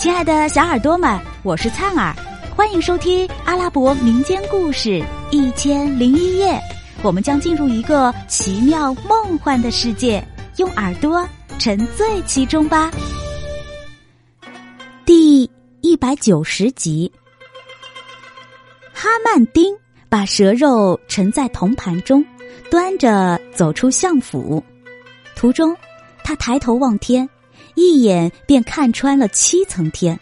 亲爱的小耳朵们，我是灿儿，欢迎收听阿拉伯民间故事《一千零一夜》。我们将进入一个奇妙梦幻的世界，用耳朵沉醉其中吧。第一百九十集，哈曼丁把蛇肉盛在铜盘中，端着走出相府。途中，他抬头望天。一眼便看穿了七层天，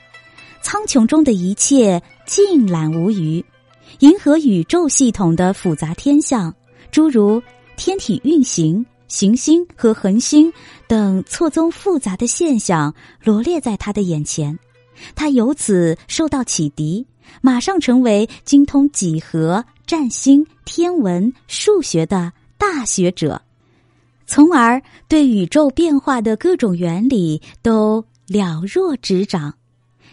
苍穹中的一切尽览无余。银河宇宙系统的复杂天象，诸如天体运行、行星和恒星等错综复杂的现象，罗列在他的眼前。他由此受到启迪，马上成为精通几何、占星、天文、数学的大学者。从而对宇宙变化的各种原理都了若指掌，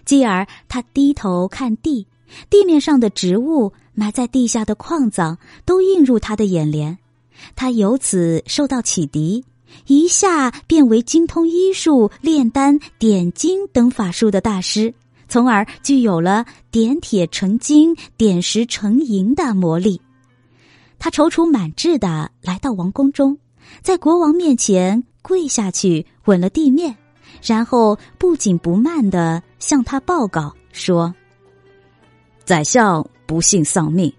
继而他低头看地，地面上的植物、埋在地下的矿藏都映入他的眼帘。他由此受到启迪，一下变为精通医术、炼丹、点金等法术的大师，从而具有了点铁成金、点石成银的魔力。他踌躇满志的来到王宫中。在国王面前跪下去，吻了地面，然后不紧不慢的向他报告说：“宰相不幸丧命，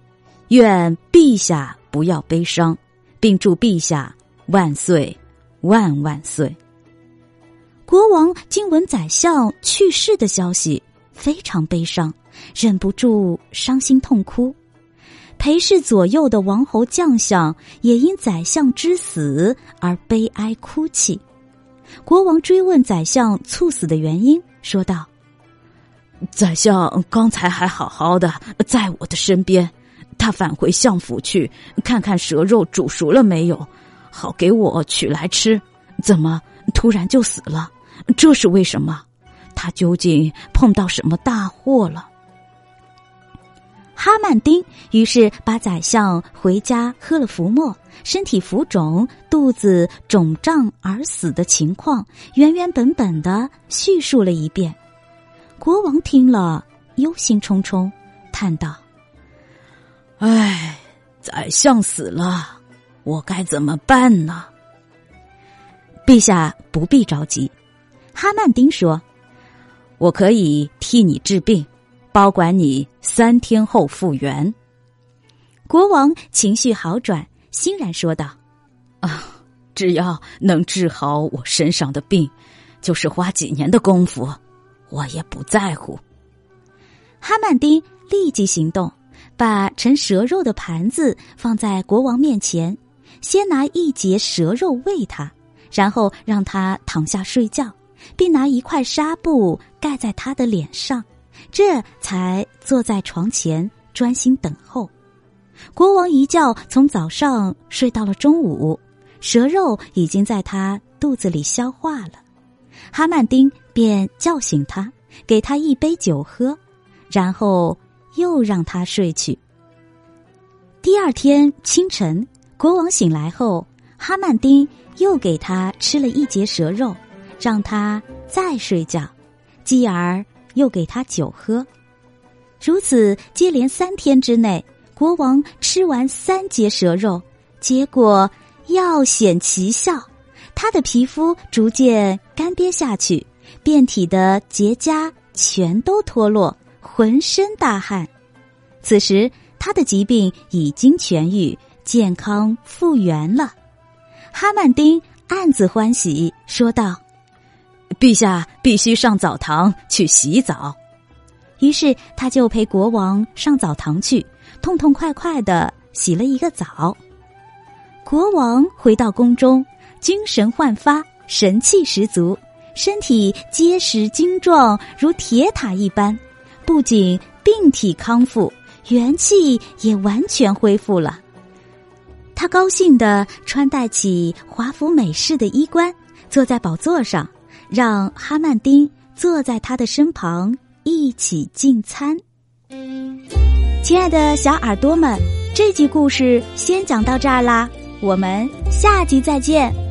愿陛下不要悲伤，并祝陛下万岁万万岁。”国王听闻宰相去世的消息，非常悲伤，忍不住伤心痛哭。陪侍左右的王侯将相也因宰相之死而悲哀哭泣。国王追问宰相猝死的原因，说道：“宰相刚才还好好的，在我的身边，他返回相府去看看蛇肉煮熟了没有，好给我取来吃。怎么突然就死了？这是为什么？他究竟碰到什么大祸了？”哈曼丁于是把宰相回家喝了浮沫、身体浮肿、肚子肿胀而死的情况原原本本的叙述了一遍。国王听了，忧心忡忡，叹道：“唉，宰相死了，我该怎么办呢？”陛下不必着急，哈曼丁说：“我可以替你治病。”保管你三天后复原。国王情绪好转，欣然说道：“啊，只要能治好我身上的病，就是花几年的功夫，我也不在乎。”哈曼丁立即行动，把盛蛇肉的盘子放在国王面前，先拿一截蛇肉喂他，然后让他躺下睡觉，并拿一块纱布盖在他的脸上。这才坐在床前专心等候。国王一觉从早上睡到了中午，蛇肉已经在他肚子里消化了。哈曼丁便叫醒他，给他一杯酒喝，然后又让他睡去。第二天清晨，国王醒来后，哈曼丁又给他吃了一截蛇肉，让他再睡觉，继而。又给他酒喝，如此接连三天之内，国王吃完三节蛇肉，结果药显奇效，他的皮肤逐渐干瘪下去，遍体的结痂全都脱落，浑身大汗。此时他的疾病已经痊愈，健康复原了。哈曼丁暗自欢喜，说道。陛下必须上澡堂去洗澡，于是他就陪国王上澡堂去，痛痛快快的洗了一个澡。国王回到宫中，精神焕发，神气十足，身体结实精壮，如铁塔一般。不仅病体康复，元气也完全恢复了。他高兴的穿戴起华服美式的衣冠，坐在宝座上。让哈曼丁坐在他的身旁一起进餐。亲爱的小耳朵们，这集故事先讲到这儿啦，我们下集再见。